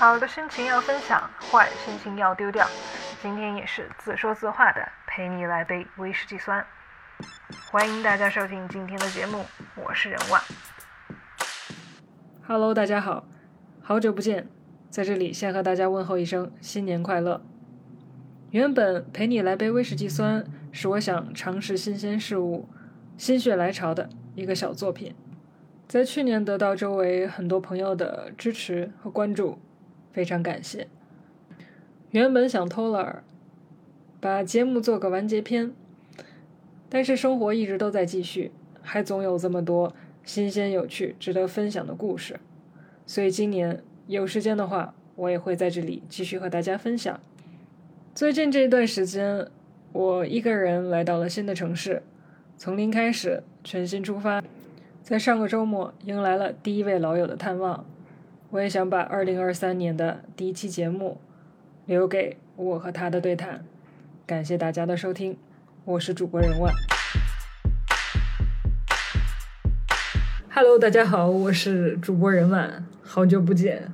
好的心情要分享，坏心情要丢掉。今天也是自说自话的，陪你来杯威士忌酸。欢迎大家收听今天的节目，我是任万。Hello，大家好，好久不见，在这里先和大家问候一声新年快乐。原本陪你来杯威士忌酸是我想尝试新鲜事物、心血来潮的一个小作品，在去年得到周围很多朋友的支持和关注，非常感谢。原本想偷懒儿，把节目做个完结篇，但是生活一直都在继续，还总有这么多新鲜、有趣、值得分享的故事，所以今年有时间的话，我也会在这里继续和大家分享。最近这一段时间，我一个人来到了新的城市，从零开始，全新出发。在上个周末，迎来了第一位老友的探望。我也想把2023年的第一期节目留给我和他的对谈。感谢大家的收听，我是主播任万。Hello，大家好，我是主播任婉，好久不见。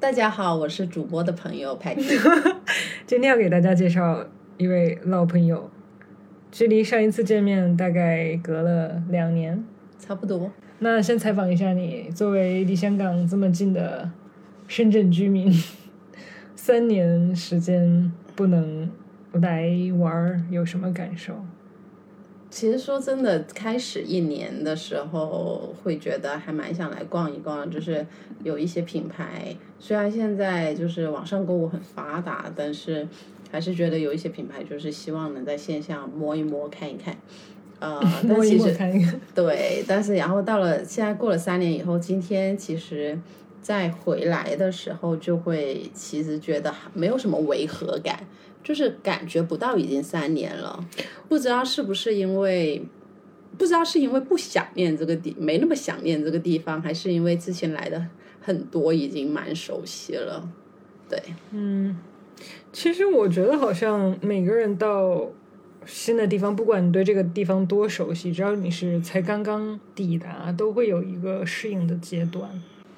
大家好，我是主播的朋友 Patty。今天要给大家介绍一位老朋友，距离上一次见面大概隔了两年。差不多。那先采访一下你，作为离香港这么近的深圳居民，三年时间不能来玩儿，有什么感受？其实说真的，开始一年的时候会觉得还蛮想来逛一逛，就是有一些品牌，虽然现在就是网上购物很发达，但是还是觉得有一些品牌就是希望能在线下摸一摸、看一看。呃，但其实。对，但是然后到了现在过了三年以后，今天其实再回来的时候，就会其实觉得没有什么违和感，就是感觉不到已经三年了，不知道是不是因为。不知道是因为不想念这个地，没那么想念这个地方，还是因为之前来的很多已经蛮熟悉了。对，嗯，其实我觉得好像每个人到新的地方，不管你对这个地方多熟悉，只要你是才刚刚抵达，都会有一个适应的阶段。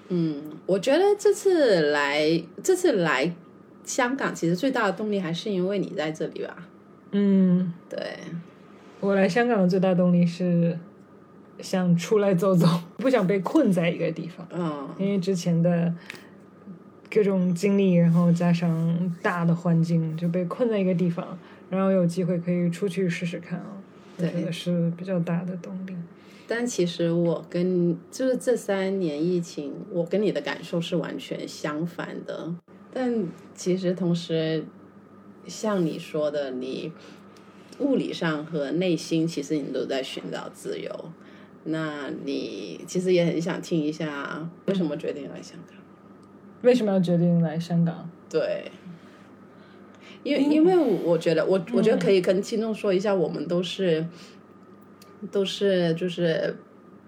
嗯，我觉得这次来，这次来香港，其实最大的动力还是因为你在这里吧。嗯，对，我来香港的最大动力是想出来走走，不想被困在一个地方。嗯，因为之前的各种经历，然后加上大的环境，就被困在一个地方，然后有机会可以出去试试看啊，我对觉得是比较大的动力。但其实我跟就是这三年疫情，我跟你的感受是完全相反的。但其实同时，像你说的，你物理上和内心其实你都在寻找自由。那你其实也很想听一下，为什么决定来香港？为什么要决定来香港？对，因为因为我觉得我我觉得可以跟听众说一下，我们都是都是就是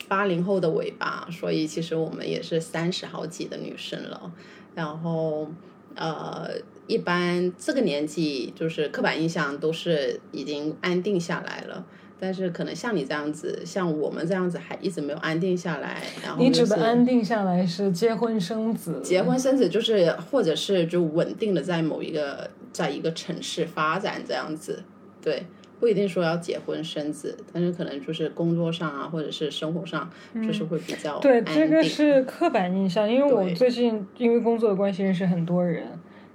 八零后的尾巴，所以其实我们也是三十好几的女生了。然后呃，一般这个年纪就是刻板印象都是已经安定下来了。但是可能像你这样子，像我们这样子还一直没有安定下来，然后你指就是的安定下来是结婚生子？结婚生子就是，或者是就稳定的在某一个在一个城市发展这样子，对，不一定说要结婚生子，但是可能就是工作上啊，或者是生活上，就是会比较嗯对，这个是刻板印象，因为我最近因为工作的关系认识很多人，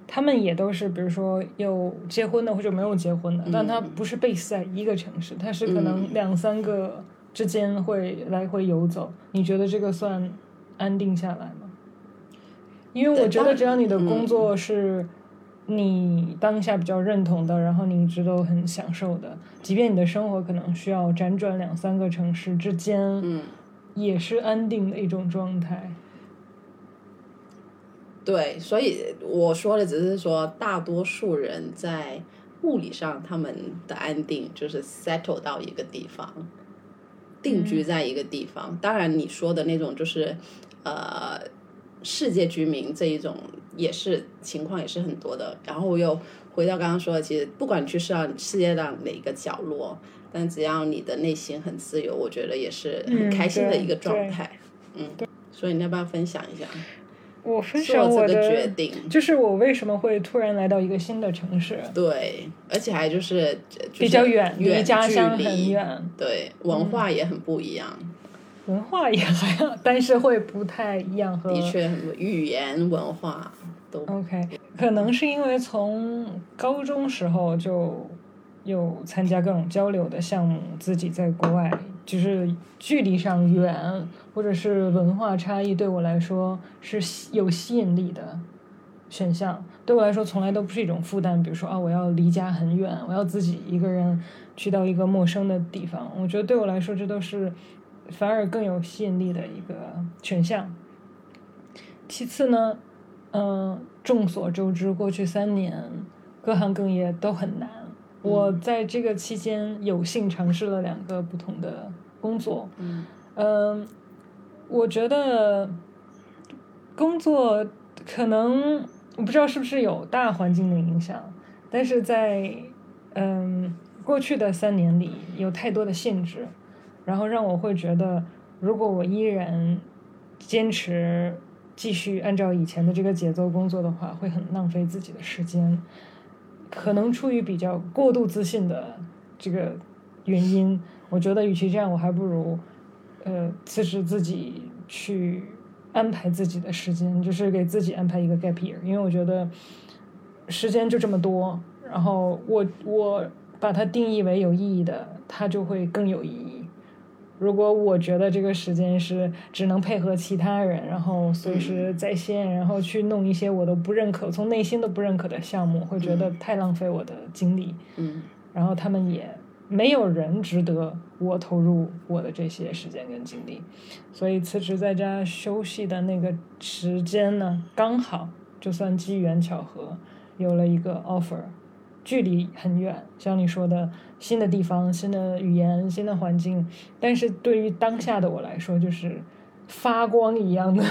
他们也都是比如说有结婚的或者没有结婚的，但他不是 base 在一个城市，他是可能两三个之间会来回游走。你觉得这个算安定下来吗？因为我觉得只要你的工作是你当下比较认同的，然后你一直都很享受的，即便你的生活可能需要辗转两三个城市之间，嗯，也是安定的一种状态。对，所以我说的只是说，大多数人在物理上他们的安定就是 settle 到一个地方，定居在一个地方。当然，你说的那种就是呃世界居民这一种也是情况也是很多的。然后又回到刚刚说的，其实不管去世上世界上哪一个角落，但只要你的内心很自由，我觉得也是很嗯开心的一个状态。嗯，所以你要不要分享一下？我分享我做这个决，定。就是我为什么会突然来到一个新的城市，对，而且还就是、就是比较远，离家乡距离很远，对，文化也很不一样，文化也还好，但是会不太一样和的确语言文化都 OK，可能是因为从高中时候就有参加各种交流的项目，自己在国外，就是距离上远，或者是文化差异，对我来说是有吸引力的选项。对我来说，从来都不是一种负担。比如说啊，我要离家很远，我要自己一个人去到一个陌生的地方。我觉得对我来说，这都是反而更有吸引力的一个选项。其次呢，嗯，众所周知，过去三年各行各业都很难。我在这个期间有幸尝试了两个不同的工作，嗯嗯，我觉得工作可能我不知道是不是有大环境的影响，但是在嗯过去的三年里有太多的限制，然后让我会觉得，如果我依然坚持继续按照以前的这个节奏工作的话，会很浪费自己的时间。可能出于比较过度自信的这个原因，我觉得与其这样，我还不如呃辞职自己去安排自己的时间，就是给自己安排一个 gap year，因为我觉得时间就这么多，然后我我把它定义为有意义的，它就会更有意义。如果我觉得这个时间是只能配合其他人，然后随时在线，然后去弄一些我都不认可、从内心都不认可的项目，会觉得太浪费我的精力。嗯。然后他们也没有人值得我投入我的这些时间跟精力，所以辞职在家休息的那个时间呢，刚好就算机缘巧合有了一个 offer，距离很远，像你说的新的地方、新的语言、新的环境，但是对于当下的我来说，就是发光一样的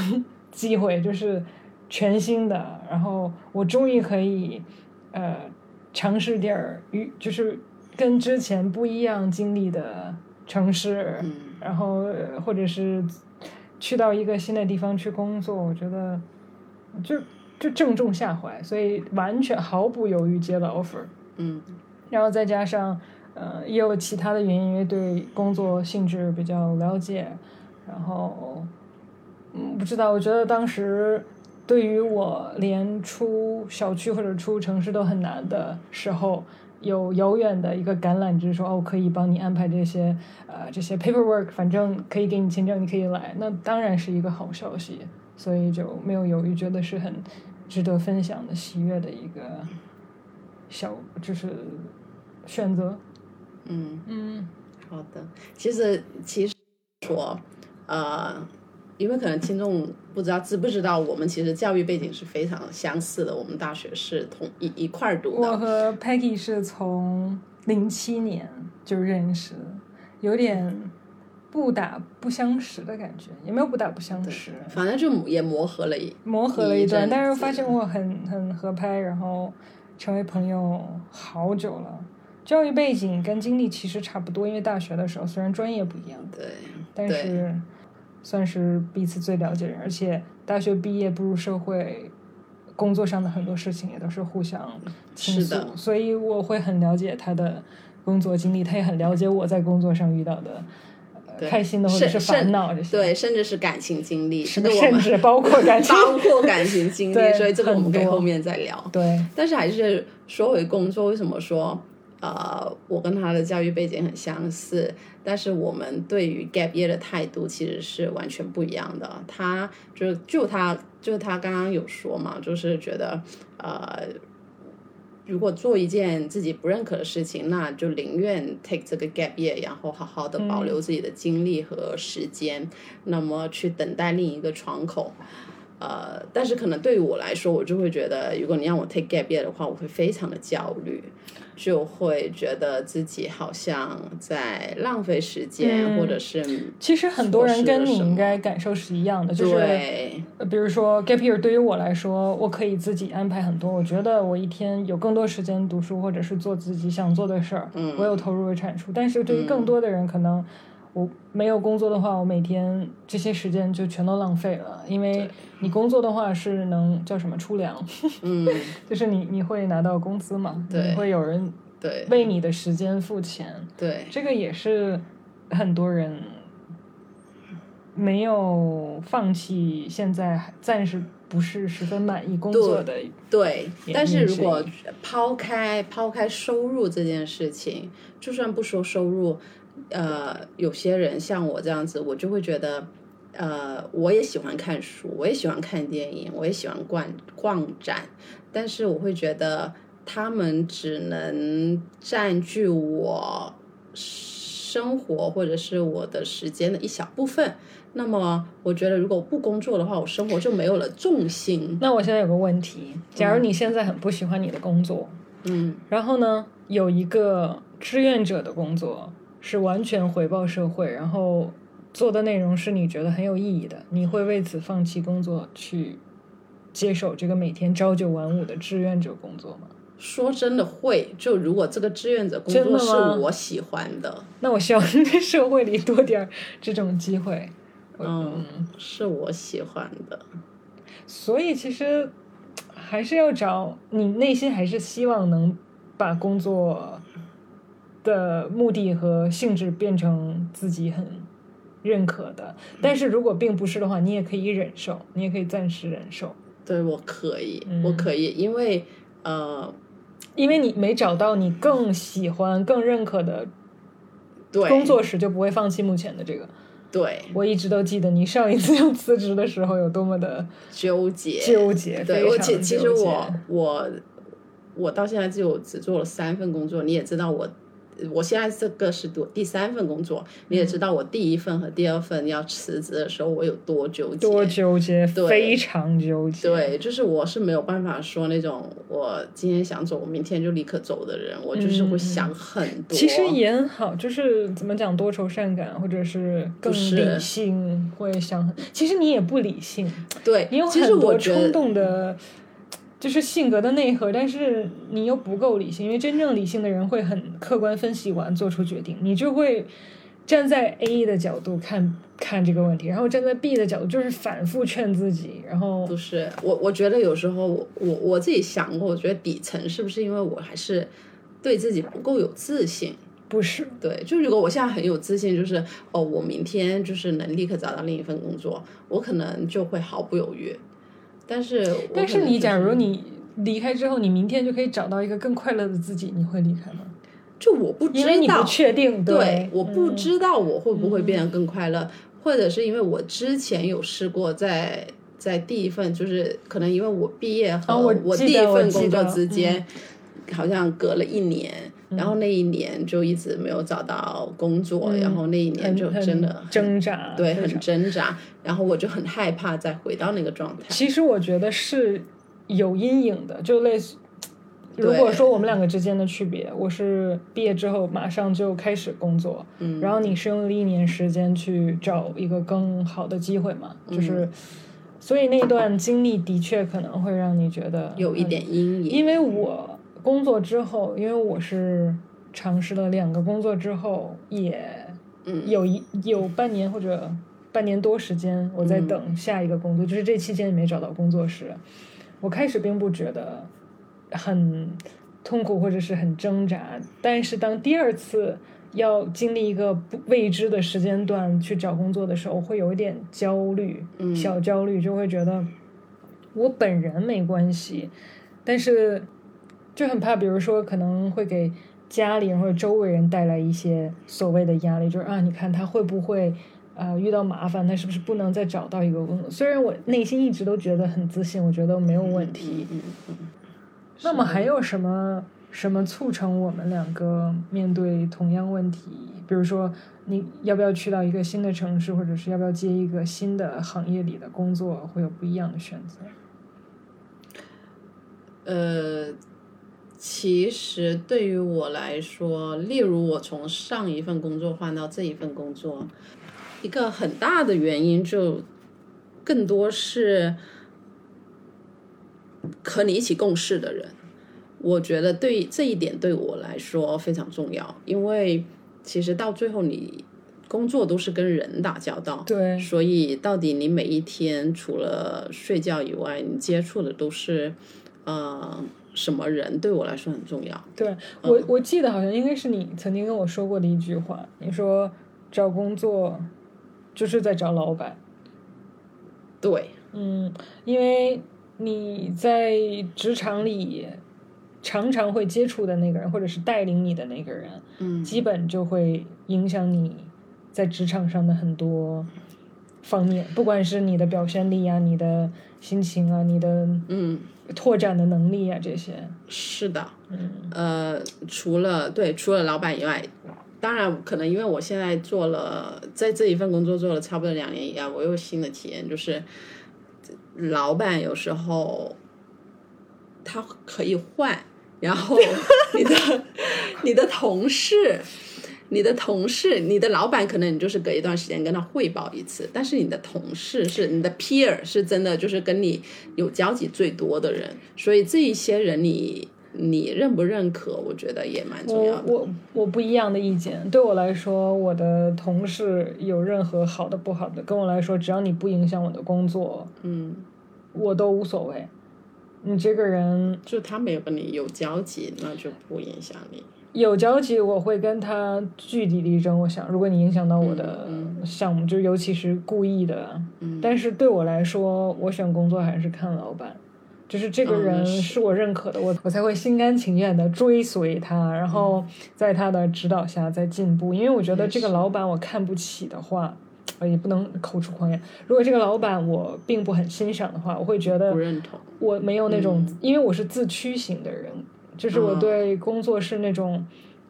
机会，就是全新的，然后我终于可以呃尝试点儿与就是跟之前不一样经历的城市，嗯。然后呃或者是去到一个新的地方去工作，我觉得就就正中下怀，所以完全毫不犹豫接了 offer。嗯然后再加上呃也有其他的原因，因为对工作性质比较了解，然后嗯不知道，我觉得当时对于我连出小区或者出城市都很难的时候。有遥远的一个橄榄枝说，哦，可以帮你安排这些，呃，这些 paperwork，反正可以给你签证，你可以来，那当然是一个好消息，所以就没有犹豫，觉得是很值得分享的喜悦的一个小，就是选择。嗯，嗯好的。其实其实说，呃，因为可能听众不知道知不知道，我们其实教育背景是非常相似的，我们大学是同一一块儿读的。我和 Peggy 是从零七年就认识，有点不打不相识的感觉，也没有不打不相识，反正就也磨合了一磨合了一段，一但是子发现我很 很合拍，然后成为朋友好久了。教育背景跟经历其实差不多，因为大学的时候虽然专业不一样，对但是算是彼此最了解人，而且大学毕业步入社会，工作上的很多事情也都是互相倾诉，所以我会很了解他的工作经历，他也很了解我在工作上遇到的、呃、对开心的或者是甚烦恼这些，对，甚至是感情经历，是我们甚至包括感情，包括感情经历，所以这个我们可以后面再聊。对，但是还是说回工作，为什么说呃，我跟他的教育背景很相似，但是我们对于 gap year 的态度其实是完全不一样的。他就就他就他刚刚有说嘛，就是觉得呃。如果做一件自己不认可的事情，那就宁愿 take 这个 gap year，然后好好的保留自己的精力和时间，那么去等待另一个窗口。呃，但是可能对于我来说，我就会觉得，如果你让我 take gap year 的话，我会非常的焦虑，就会觉得自己好像在浪费时间，嗯或者是其实很多人跟你应该感受是一样的，就是比如说 gap year 对于我来说，我可以自己安排很多。我觉得我一天有更多时间读书，或者是做自己想做的事儿，嗯我有投入和产出。但是对于更多的人，可能我没有工作的话，我每天这些时间就全都浪费了。因为你工作的话是能叫什么出粮，嗯，就是你你会拿到工资嘛，对你会有人对为你的时间付钱，对这个也是很多人没有放弃，现在暂时不是十分满意工作的。对。也但是如果抛开抛开收入这件事情，就算不说收入，呃，有些人像我这样子，我就会觉得。呃，我也喜欢看书，我也喜欢看电影，我也喜欢逛逛展，但是我会觉得他们只能占据我生活或者是我的时间的一小部分。那么，我觉得如果不工作的话，我生活就没有了重心。那我现在有个问题，假如你现在很不喜欢你的工作，嗯然后呢，有一个志愿者的工作是完全回报社会，然后做的内容是你觉得很有意义的，你会为此放弃工作去接手这个每天朝九晚五的志愿者工作吗？说真的会，就如果这个志愿者工真的作是我喜欢的，那我希望在社会里多点儿这种机会。嗯，是我喜欢的，所以其实还是要找你内心还是希望能把工作的目的和性质变成自己很认可的。但是如果并不是的话，你也可以忍受，你也可以暂时忍受，对我可以，嗯我可以，因为呃，因为你没找到你更喜欢、更认可的对工作时，就不会放弃目前的这个。对我一直都记得你上一次要辞职的时候有多么的纠结纠结，对，我其其实我我我到现在就只做了三份工作，你也知道我。我现在这个是我第三份工作，你也知道我第一份和第二份要辞职的时候，我有多纠结。多纠结，对非常纠结。对，就是我是没有办法说那种我今天想走，我明天就立刻走的人，我就是会想很多。其实也很好，就是怎么讲，多愁善感，或者是更理性，会想很。其实你也不理性，对，你有其实很多我冲动的，就是性格的内核，但是你又不够理性，因为真正理性的人会很客观分析完做出决定，你就会站在 A 的角度看看这个问题，然后站在 B 的角度就是反复劝自己，然后不是我，我觉得有时候我我我自己想过，我觉得底层是不是因为我还是对自己不够有自信？不是对，就如果我现在很有自信，就是哦，我明天就是能立刻找到另一份工作，我可能就会毫不犹豫。但是我但是你假如你离开之后，你明天就可以找到一个更快乐的自己，你会离开吗？就我不知因为你不道，确定，对，我不嗯。知道我会不会变得更快乐，或者是因为我之前有试过在在第一份，就是可能因为我毕业和哦我我第一份工作之间，好像隔了一年，然后那一年就一直没有找到工作，嗯然后那一年就真的很挣扎，对很挣扎，然后我就很害怕再回到那个状态。其实我觉得是有阴影的，就类似。如果说我们两个之间的区别，我是毕业之后马上就开始工作，嗯然后你是用了一年时间去找一个更好的机会嘛，嗯就是，所以那段经历的确可能会让你觉得有一点阴影，因为我工作之后，因为我是尝试了两个工作之后，也嗯。有一有半年或者半年多时间，我在嗯。等下一个工作，就是这期间也没找到工作时，我开始并不觉得很痛苦或者是很挣扎，但是当第二次要经历一个不未知的时间段去找工作的时候，会有一点焦虑，嗯。小焦虑，就会觉得我本人没关系，但是就很怕，比如说可能会给家里人或者周围人带来一些所谓的压力，就是啊，你看他会不会呃遇到麻烦，他是不是不能再找到一个工作？虽然我内心一直都觉得很自信，我觉得没有问题。嗯嗯嗯，那么还有什么什么促成我们两个面对同样问题？比如说，你要不要去到一个新的城市，或者是要不要接一个新的行业里的工作，会有不一样的选择？呃，其实对于我来说，例如我从上一份工作换到这一份工作，一个很大的原因就更多是和你一起共事的人。我觉得对这一点对我来说非常重要，因为其实到最后你工作都是跟人打交道，对，所以到底你每一天除了睡觉以外，你接触的都是呃什么人？对我来说很重要。对我我记得好像应该是你曾经跟我说过的一句话，你说找工作就是在找老板。对，嗯，因为你在职场里常常会接触的那个人，或者是带领你的那个人，嗯，基本就会影响你在职场上的很多方面，不管是你的表现力啊、你的心情啊、你的嗯，拓展的能力啊这些。是的，嗯呃，除了对除了老板以外，当然可能因为我现在做了在这一份工作做了差不多两年以外，我有新的体验，就是老板有时候他可以换，然后你的 你的同事。你的同事，你的老板可能你就是隔一段时间跟他汇报一次，但是你的同事是你的 peer，是真的就是跟你有交集最多的人，所以这一些人你你认不认可，我觉得也蛮重要的。我我我不一样的意见，对我来说，我的同事有任何好的不好的，跟我来说，只要你不影响我的工作，嗯，我都无所谓。你这个人就他没有跟你有交集，那就不影响你。有交集，我会跟他据理力争。我想，如果你影响到我的项目，就尤其是故意的，嗯。但是对我来说，我选工作还是看老板，就是这个人是。是我认可的，我我才会心甘情愿的追随他，然后在他的指导下再进步。因为我觉得这个老板我看不起的话，呃，也不能口出狂言。如果这个老板我并不很欣赏的话，我会觉得不认同，我没有那种，因为我是自驱型的人，就是我哦对工作是那种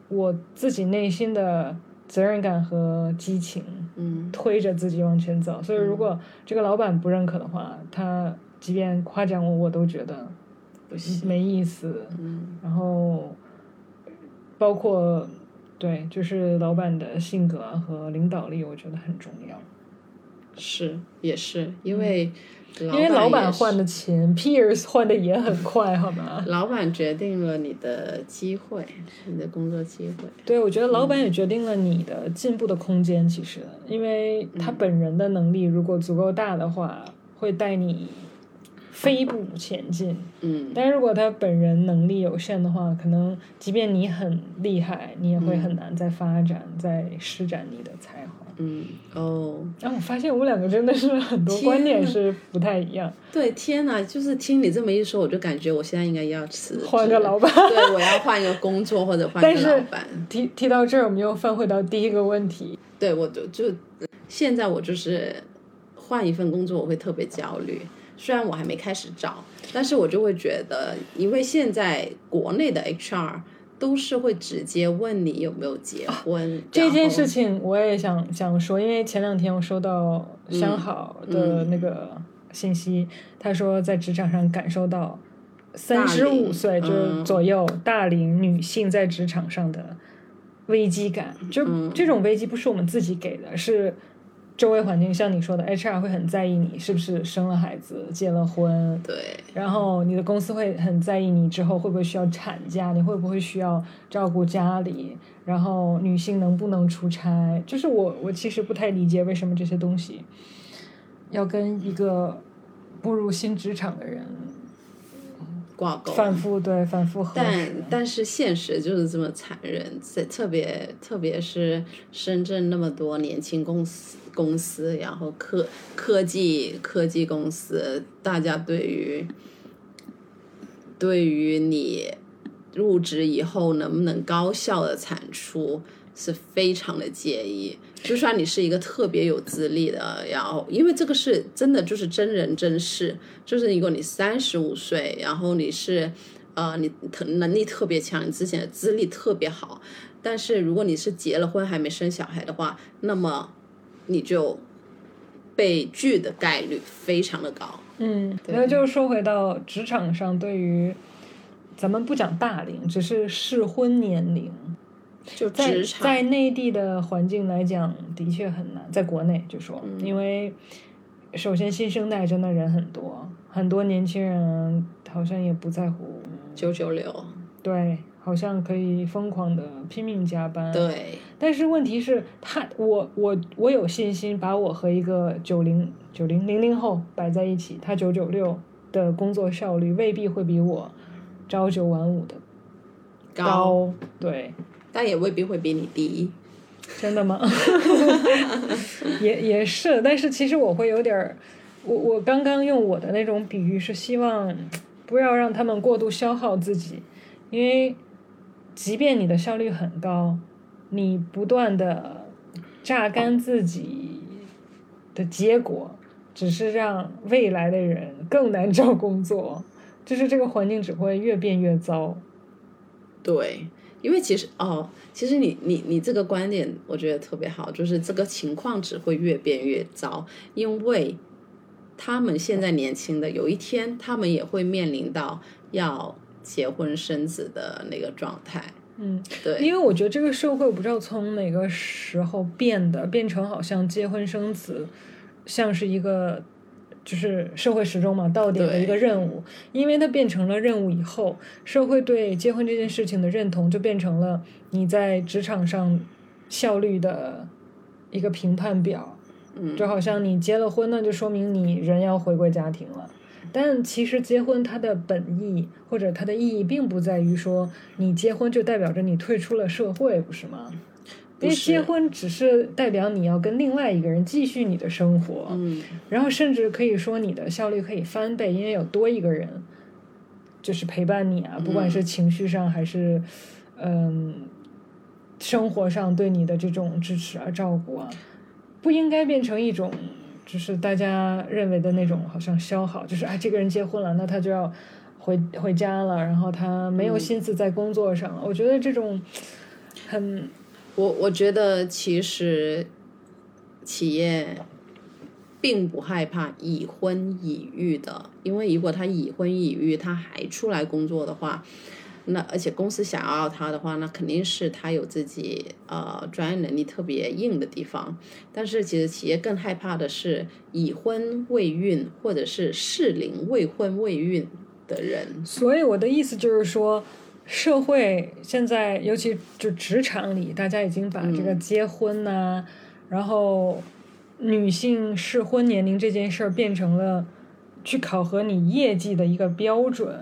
我自己内心的责任感和激情嗯推着自己往前走。所以，如果这个老板不认可的话，他即便夸奖我，我都觉得不行，没意思。嗯然后，包括对，就是老板的性格啊和领导力，我觉得很重要。是也是因为因为老板换的钱，peers 换的也很快，好吗？老板决定了你的机会，你的工作机会。对，我觉得老板也决定了你的进步的空间。其实，因为他本人的能力如果足够大的话，会带你飞步前进。嗯但如果他本人能力有限的话，可能即便你很厉害，你也会很难再发展、再施展你的才华。嗯哦，然后我发现我们两个真的是很多观点是不太一样。对，天哪！就是听你这么一说，我就感觉我现在应该要辞职，换个老板对，我要换一个工作或者换一个老板。提提到这儿，我们又翻回到第一个问题。对，我就就现在我就是换一份工作，我会特别焦虑。虽然我还没开始找，但是我就会觉得，因为现在国内的 HR 都是会直接问你有没有结婚。这件事情，我也想想说，因为前两天我收到相好的那个信息，他说在职场上感受到三十五岁就左右大龄女性在职场上的危机感，就嗯。这种危机不是我们自己给的，是周围环境像你说的，HR 会很在意你是不是生了孩子、结了婚，对，然后你的公司会很在意你之后会不会需要产假，你会不会需要照顾家里，然后女性能不能出差，就是我我其实不太理解为什么这些东西要跟一个步入新职场的人挂钩。反复对反复核但。但是现实就是这么残忍，在特别特别是深圳那么多年轻公司公司，然后科科技科技公司，大家对于对于你入职以后能不能高效的产出是非常的介意。就算你是一个特别有资历的，然后因为这个是真的就是真人真事，就是如果你三十五岁，然后你是呃你特能力特别强，你之前的资历特别好，但是如果你是结了婚还没生小孩的话，那么你就被拒的概率非常的高。嗯，那就说回到职场上，对于咱们不讲大龄，只是适婚年龄，就在职场在内地的环境来讲，的确很难。在国内就说，嗯因为首先新生代真的人很多，很多年轻人好像也不在乎。九九六，对，好像可以疯狂的拼命加班。对，但是问题是，他我我我有信心把我和一个九零九零零零后摆在一起，他九九六的工作效率未必会比我朝九晚五的高。对，但也未必会比你低。真的吗？也也是，但是其实我会有点儿，我我刚刚用我的那种比喻是希望不要让他们过度消耗自己，因为即便你的效率很高，你不断的榨干自己的结果，只是让未来的人更难 找工作，就是这个环境只会越变越糟。对。因为其实哦，其实你你你这个观点我觉得特别好，就是这个情况只会越变越糟，因为他们现在年轻的，有一天他们也会面临到要结婚生子的那个状态。嗯，对，因为我觉得这个社会我不知道从哪个时候变的，变成好像结婚生子像是一个。就是社会时钟嘛，到点的一个任务，因为它变成了任务以后，社会对结婚这件事情的认同就变成了你在职场上效率的一个评判表，嗯，就好像你结了婚，那就说明你人要回归家庭了。但其实结婚它的本意或者它的意义，并不在于说你结婚就代表着你退出了社会，不是吗？因为结婚只是代表你要跟另外一个人继续你的生活，嗯，然后甚至可以说你的效率可以翻倍，因为有多一个人就是陪伴你啊，不管是情绪上还是嗯生活上对你的这种支持啊、照顾啊，不应该变成一种就是大家认为的那种好像消耗，就是哎这个人结婚了，那他就要回回家了，然后他没有心思在工作上了。我觉得这种很。我我觉得其实企业并不害怕已婚已育的，因为如果他已婚已育，他还出来工作的话，那而且公司想要他的话，那肯定是他有自己呃专业能力特别硬的地方。但是其实企业更害怕的是已婚未孕或者是适龄未婚未孕的人。所以我的意思就是说。社会现在，尤其就职场里，大家已经把这个结婚呐，然后女性适婚年龄这件事儿变成了去考核你业绩的一个标准，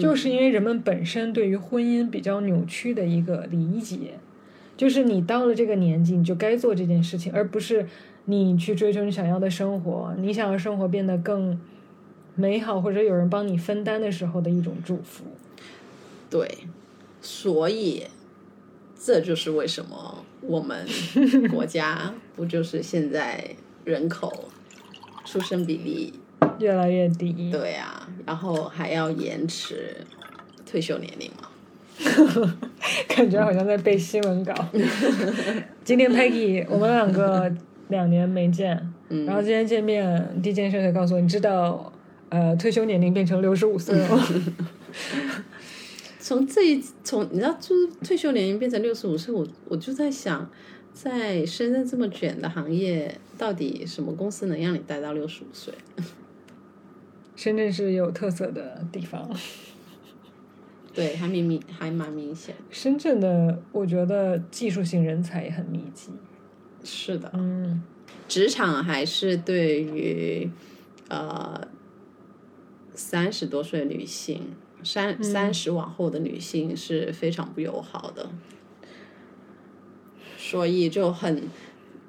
就是因为人们本身对于婚姻比较扭曲的一个理解，就是你到了这个年纪，你就该做这件事情，而不是你去追求你想要的生活，你想要生活变得更美好，或者有人帮你分担的时候的一种祝福。对，所以这就是为什么我们 国家不就是现在人口出生比例越来越低？对啊，然后还要延迟退休年龄嘛？感觉好像在背新闻稿。今天 Peggy，我们两个两年没见，然后今天见面，第一件事就告诉我，你知道，呃，退休年龄变成六十五岁了。从这一从你知道，就是退休年龄变成六十五岁，我我就在想，在深圳这么卷的行业，到底什么公司能让你待到六十五岁？深圳是有特色的地方，对，还明明还蛮明显。深圳的，我觉得技术型人才也很密集。是的，嗯，职场还是对于呃三十多岁女性。三三十往后的女性是非常不友好的，所以就很，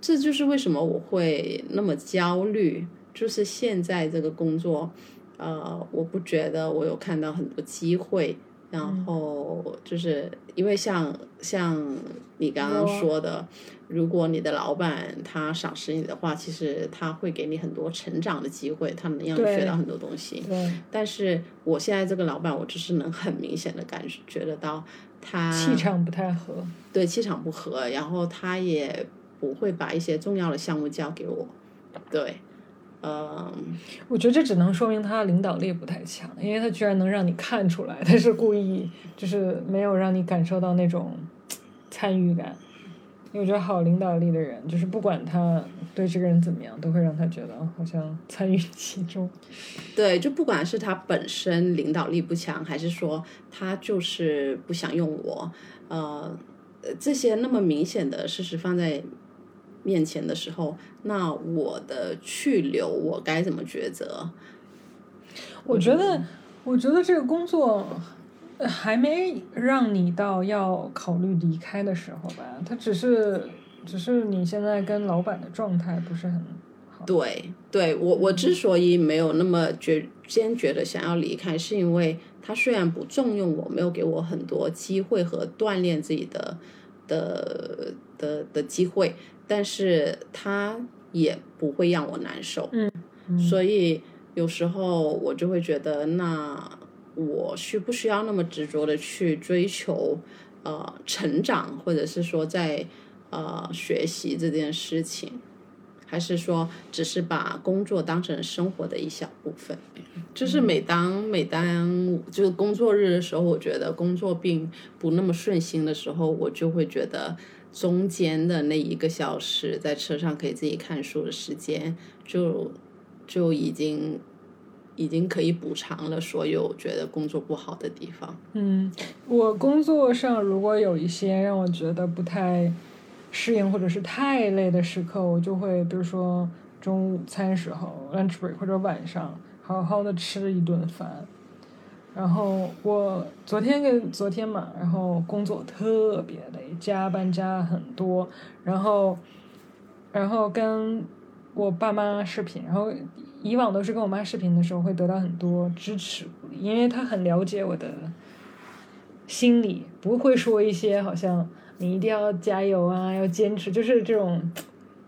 这就是为什么我会那么焦虑。就是现在这个工作，呃，我不觉得我有看到很多机会。然后就是因为像像你刚刚说的，如果你的老板他赏识你的话，其实他会给你很多成长的机会，他能让你学到很多东西。但是我现在这个老板，我只是能很明显的感觉得到他气场不太合，对气场不合，然后他也不会把一些重要的项目交给我，对。嗯，我觉得这只能说明他领导力不太强，因为他居然能让你看出来，他是故意，就是没有让你感受到那种参与感。因为我觉得好领导力的人，就是不管他对这个人怎么样，都会让他觉得哦好像参与其中。对，就不管是他本身领导力不强，还是说他就是不想用我，呃，呃这些那么明显的事实放在面前的时候，那我的去留我该怎么抉择？我觉得，我觉得这个工作呃还没让你到要考虑离开的时候吧，他只是，只是你现在跟老板的状态不是很好。对，对我我之所以没有那么决坚决的想要离开，是因为他虽然不重用我，没有给我很多机会和锻炼自己的的的的机会，但是他也不会让我难受。嗯所以有时候我就会觉得，那我需不需要那么执着的去追求呃成长，或者是说在呃学习这件事情？还是说只是把工作当成生活的一小部分？就是每当每当就是工作日的时候，我觉得工作并不那么顺心的时候，我就会觉得中间的那一个小时在车上可以自己看书的时间，就就已经已经可以补偿了所有觉得工作不好的地方。嗯，我工作上如果有一些让我觉得不太适应或者是太累的时刻，我就会比如说中午餐时候 lunch break 或者晚上好好的吃一顿饭。然后我昨天跟昨天嘛，然后工作特别累，加班加很多，然后然后跟我爸妈视频，然后以往都是跟我妈视频的时候会得到很多支持，因为她很了解我的心理，不会说一些好像你一定要加油啊，要坚持，就是这种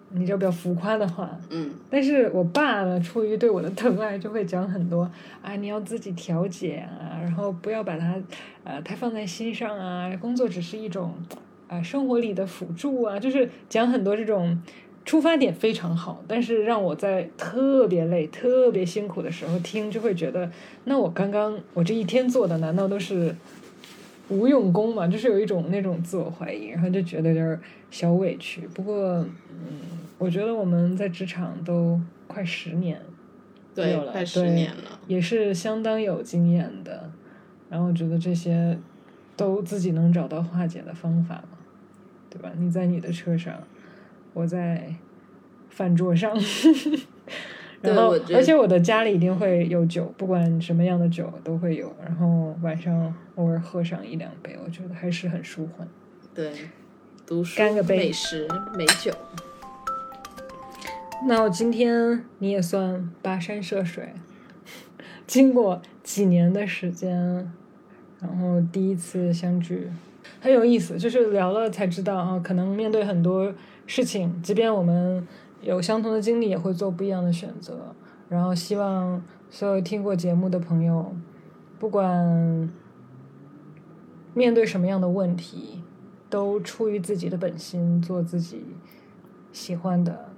你知道比较浮夸的话。嗯，但是我爸呢，出于对我的疼爱，就会讲很多啊，你要自己调节啊，然后不要把它呃太放在心上啊，工作只是一种啊、呃生活里的辅助啊，就是讲很多这种出发点非常好，但是让我在特别累、特别辛苦的时候听，就会觉得那我刚刚我这一天做的难道都是无用功嘛？就是有一种那种自我怀疑，然后就觉得有点儿小委屈。不过，嗯，我觉得我们在职场都快十年，对有，了快十年了。也是相当有经验的。然后我觉得这些都自己能找到化解的方法嘛，对吧？你在你的车上，我在饭桌上，然后而且我的家里一定会有酒，不管什么样的酒都会有。然后晚上偶尔喝上一两杯，我觉得还是很舒缓。对，读书、干个杯美食、美酒。那我今天你也算跋山涉水，经过几年的时间，然后第一次相聚，很有意思。就是聊了才知道啊，可能面对很多事情，即便我们有相同的经历，也会做不一样的选择。然后希望所有听过节目的朋友，不管面对什么样的问题，都出于自己的本心，做自己喜欢的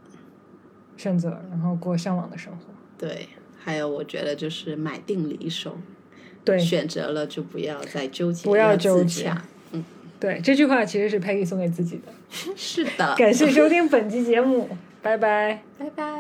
选择，然后过向往的生活。对，还有我觉得就是买定离手，对选择了就不要再纠结，不要纠结嗯。对，这句话其实是 Peggy 送给自己的。是的，感谢收听本期节目，拜拜。拜拜。